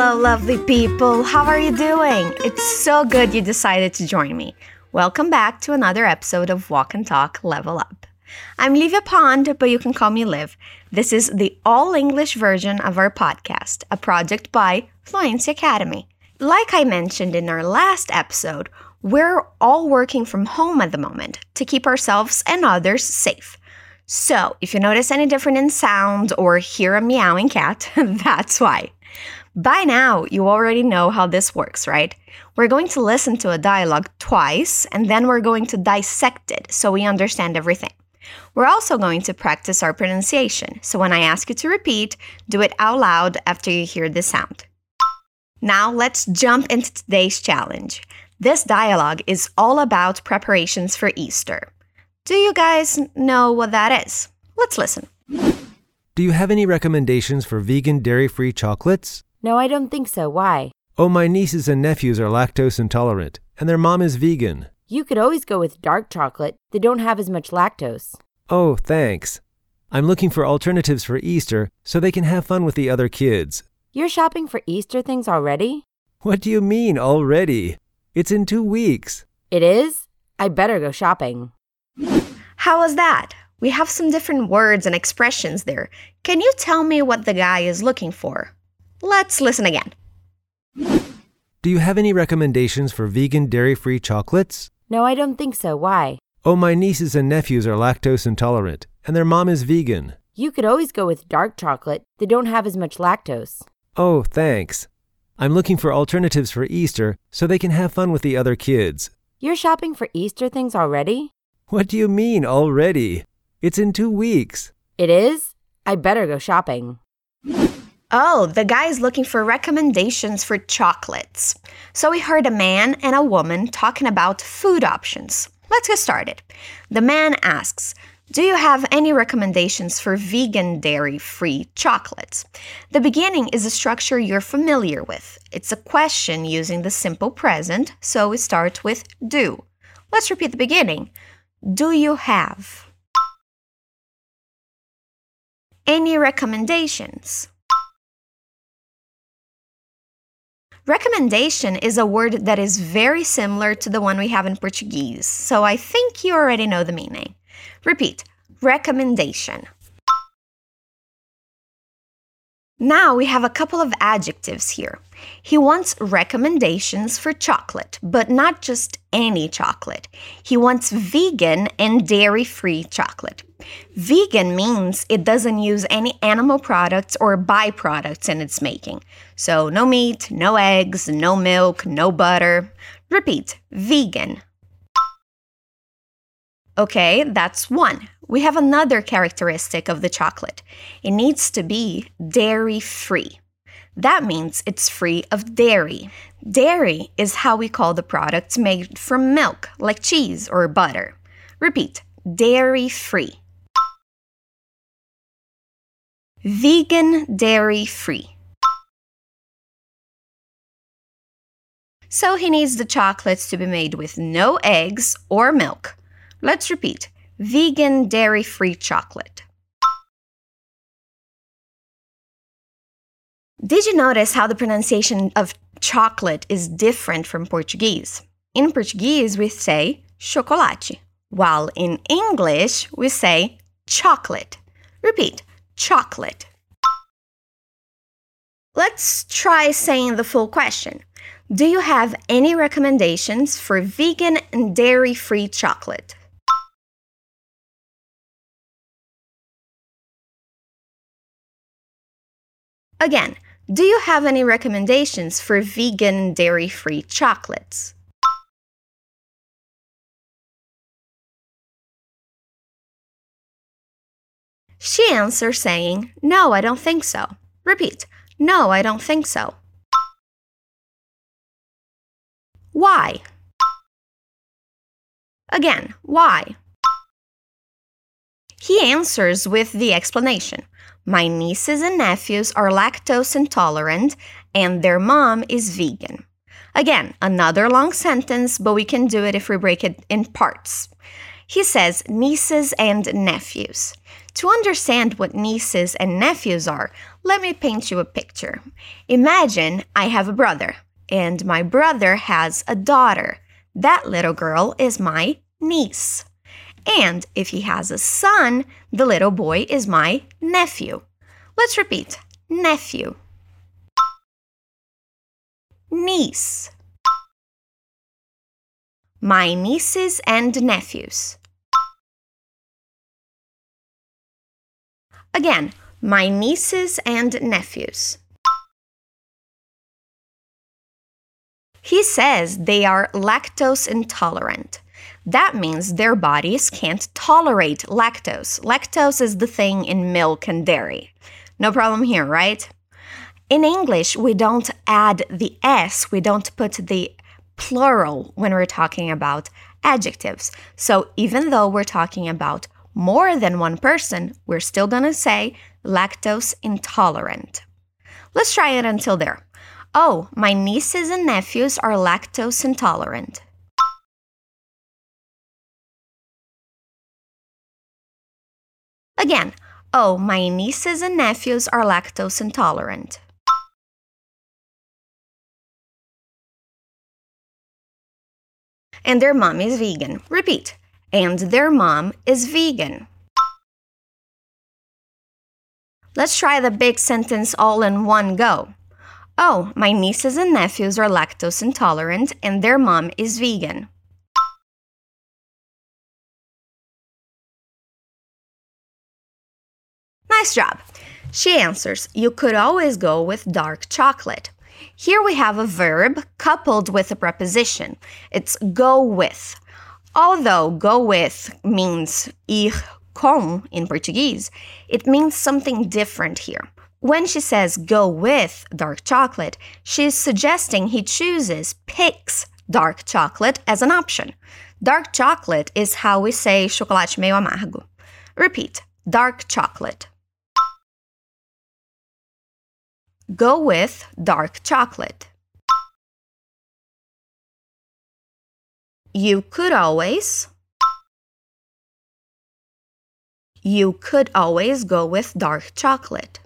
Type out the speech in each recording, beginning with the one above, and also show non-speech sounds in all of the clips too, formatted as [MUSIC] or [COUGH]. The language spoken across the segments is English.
Hello, lovely people. How are you doing? It's so good you decided to join me. Welcome back to another episode of Walk and Talk Level Up. I'm Livia Pond, but you can call me Liv. This is the all English version of our podcast, a project by Fluency Academy. Like I mentioned in our last episode, we're all working from home at the moment to keep ourselves and others safe. So, if you notice any different in sound or hear a meowing cat, [LAUGHS] that's why. By now, you already know how this works, right? We're going to listen to a dialogue twice and then we're going to dissect it so we understand everything. We're also going to practice our pronunciation, so when I ask you to repeat, do it out loud after you hear the sound. Now, let's jump into today's challenge. This dialogue is all about preparations for Easter. Do you guys know what that is? Let's listen. Do you have any recommendations for vegan dairy free chocolates? No, I don't think so. Why? Oh, my nieces and nephews are lactose intolerant, and their mom is vegan. You could always go with dark chocolate. They don't have as much lactose. Oh, thanks. I'm looking for alternatives for Easter so they can have fun with the other kids. You're shopping for Easter things already? What do you mean already? It's in two weeks. It is? I better go shopping. How was that? We have some different words and expressions there. Can you tell me what the guy is looking for? Let's listen again. Do you have any recommendations for vegan dairy free chocolates? No, I don't think so. Why? Oh, my nieces and nephews are lactose intolerant, and their mom is vegan. You could always go with dark chocolate. They don't have as much lactose. Oh, thanks. I'm looking for alternatives for Easter so they can have fun with the other kids. You're shopping for Easter things already? What do you mean already? It's in two weeks. It is? I better go shopping. Oh, the guy is looking for recommendations for chocolates. So we heard a man and a woman talking about food options. Let's get started. The man asks, Do you have any recommendations for vegan dairy free chocolates? The beginning is a structure you're familiar with. It's a question using the simple present, so we start with do. Let's repeat the beginning. Do you have any recommendations? Recommendation is a word that is very similar to the one we have in Portuguese, so I think you already know the meaning. Repeat recommendation. Now we have a couple of adjectives here. He wants recommendations for chocolate, but not just any chocolate. He wants vegan and dairy free chocolate. Vegan means it doesn't use any animal products or byproducts in its making. So, no meat, no eggs, no milk, no butter. Repeat vegan. Okay, that's one. We have another characteristic of the chocolate it needs to be dairy free. That means it's free of dairy. Dairy is how we call the products made from milk, like cheese or butter. Repeat dairy free. Vegan dairy free. So he needs the chocolates to be made with no eggs or milk. Let's repeat vegan dairy free chocolate. Did you notice how the pronunciation of chocolate is different from Portuguese? In Portuguese, we say chocolate, while in English, we say chocolate. Repeat chocolate. Let's try saying the full question. Do you have any recommendations for vegan and dairy free chocolate? Again, do you have any recommendations for vegan dairy free chocolates? She answers saying, No, I don't think so. Repeat, No, I don't think so. Why? Again, why? He answers with the explanation. My nieces and nephews are lactose intolerant and their mom is vegan. Again, another long sentence, but we can do it if we break it in parts. He says nieces and nephews. To understand what nieces and nephews are, let me paint you a picture. Imagine I have a brother, and my brother has a daughter. That little girl is my niece. And if he has a son, the little boy is my nephew. Let's repeat nephew, niece, my nieces and nephews. Again, my nieces and nephews. He says they are lactose intolerant. That means their bodies can't tolerate lactose. Lactose is the thing in milk and dairy. No problem here, right? In English, we don't add the S, we don't put the plural when we're talking about adjectives. So even though we're talking about more than one person, we're still gonna say lactose intolerant. Let's try it until there. Oh, my nieces and nephews are lactose intolerant. Again, oh, my nieces and nephews are lactose intolerant. And their mom is vegan. Repeat. And their mom is vegan. Let's try the big sentence all in one go. Oh, my nieces and nephews are lactose intolerant and their mom is vegan. Nice job. She answers, You could always go with dark chocolate. Here we have a verb coupled with a preposition. It's go with. Although go with means ir com in Portuguese, it means something different here. When she says go with dark chocolate, she's suggesting he chooses, picks dark chocolate as an option. Dark chocolate is how we say chocolate meio amargo. Repeat dark chocolate. Go with dark chocolate. You could always. You could always go with dark chocolate.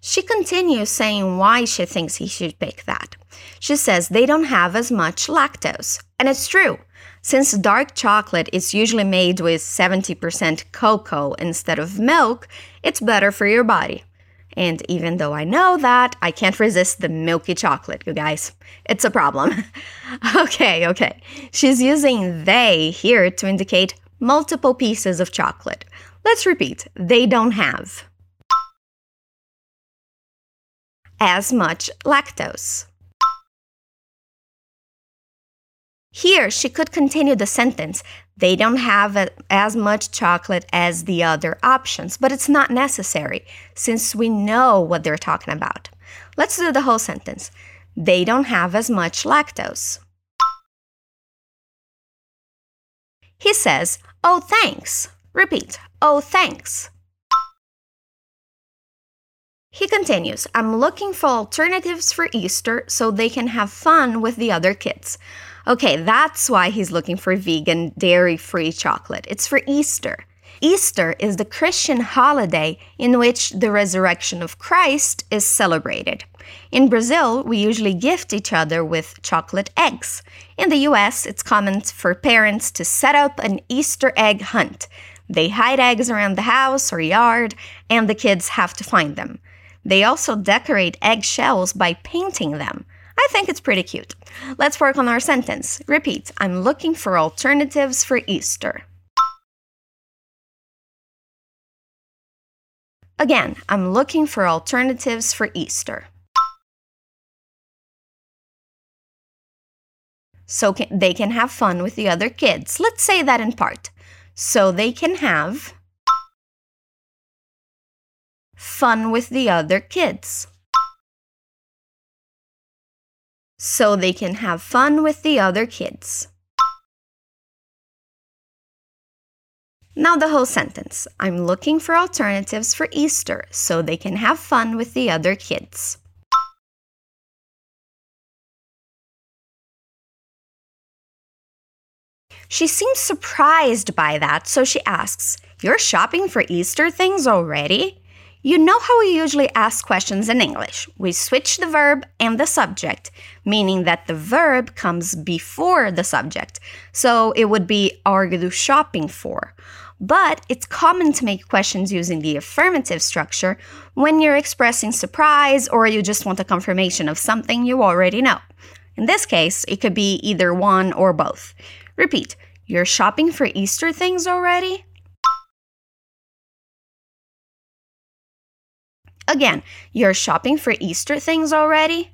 She continues saying why she thinks he should pick that. She says they don't have as much lactose. And it's true. Since dark chocolate is usually made with 70% cocoa instead of milk, it's better for your body. And even though I know that, I can't resist the milky chocolate, you guys. It's a problem. [LAUGHS] okay, okay. She's using they here to indicate multiple pieces of chocolate. Let's repeat they don't have as much lactose. Here, she could continue the sentence. They don't have a, as much chocolate as the other options, but it's not necessary since we know what they're talking about. Let's do the whole sentence. They don't have as much lactose. He says, Oh, thanks. Repeat, Oh, thanks. He continues, I'm looking for alternatives for Easter so they can have fun with the other kids. Okay, that's why he's looking for vegan, dairy free chocolate. It's for Easter. Easter is the Christian holiday in which the resurrection of Christ is celebrated. In Brazil, we usually gift each other with chocolate eggs. In the US, it's common for parents to set up an Easter egg hunt. They hide eggs around the house or yard, and the kids have to find them. They also decorate eggshells by painting them. I think it's pretty cute. Let's work on our sentence. Repeat I'm looking for alternatives for Easter. Again, I'm looking for alternatives for Easter. So can, they can have fun with the other kids. Let's say that in part. So they can have fun with the other kids. So they can have fun with the other kids. Now, the whole sentence I'm looking for alternatives for Easter so they can have fun with the other kids. She seems surprised by that, so she asks, You're shopping for Easter things already? You know how we usually ask questions in English. We switch the verb and the subject, meaning that the verb comes before the subject. So it would be Are you shopping for? But it's common to make questions using the affirmative structure when you're expressing surprise or you just want a confirmation of something you already know. In this case, it could be either one or both. Repeat, you're shopping for Easter things already? Again, you're shopping for Easter things already?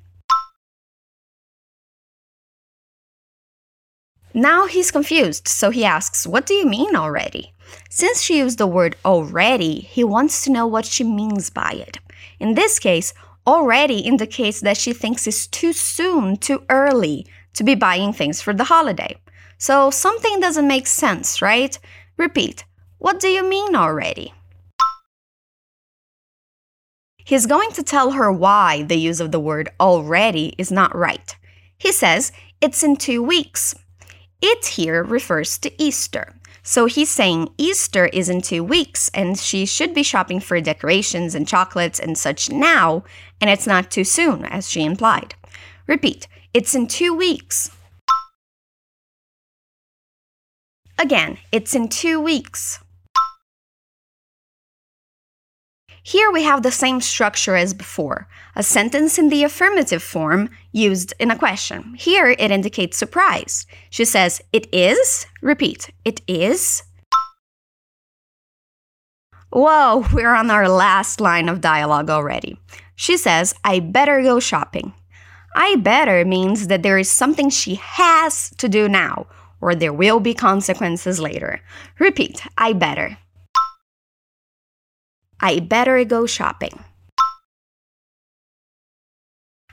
Now he's confused, so he asks, What do you mean already? Since she used the word already, he wants to know what she means by it. In this case, already indicates that she thinks it's too soon, too early to be buying things for the holiday. So something doesn't make sense, right? Repeat, what do you mean already? He's going to tell her why the use of the word already is not right. He says it's in two weeks. It here refers to Easter. So he's saying Easter is in two weeks and she should be shopping for decorations and chocolates and such now, and it's not too soon, as she implied. Repeat, it's in two weeks. Again, it's in two weeks. Here we have the same structure as before a sentence in the affirmative form used in a question. Here it indicates surprise. She says, It is. Repeat, it is. Whoa, [LAUGHS] we're on our last line of dialogue already. She says, I better go shopping. I better means that there is something she has to do now, or there will be consequences later. Repeat, I better. I better go shopping.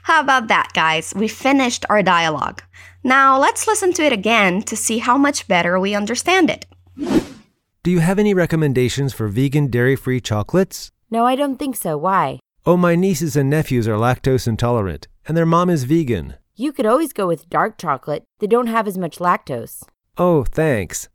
How about that, guys? We finished our dialogue. Now let's listen to it again to see how much better we understand it. Do you have any recommendations for vegan dairy free chocolates? No, I don't think so. Why? Oh, my nieces and nephews are lactose intolerant, and their mom is vegan. You could always go with dark chocolate. They don't have as much lactose. Oh, thanks.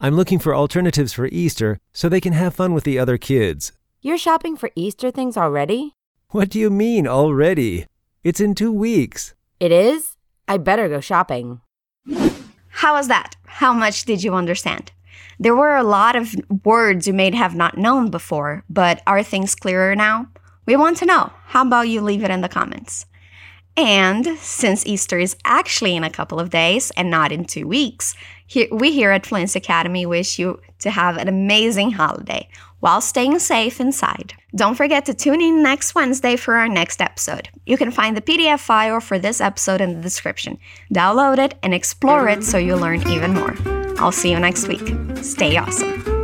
I'm looking for alternatives for Easter so they can have fun with the other kids. You're shopping for Easter things already? What do you mean already? It's in two weeks. It is? I better go shopping. How was that? How much did you understand? There were a lot of words you may have not known before, but are things clearer now? We want to know. How about you leave it in the comments? And since Easter is actually in a couple of days and not in two weeks, we here at Fluency Academy wish you to have an amazing holiday while staying safe inside. Don't forget to tune in next Wednesday for our next episode. You can find the PDF file for this episode in the description. Download it and explore it so you learn even more. I'll see you next week. Stay awesome.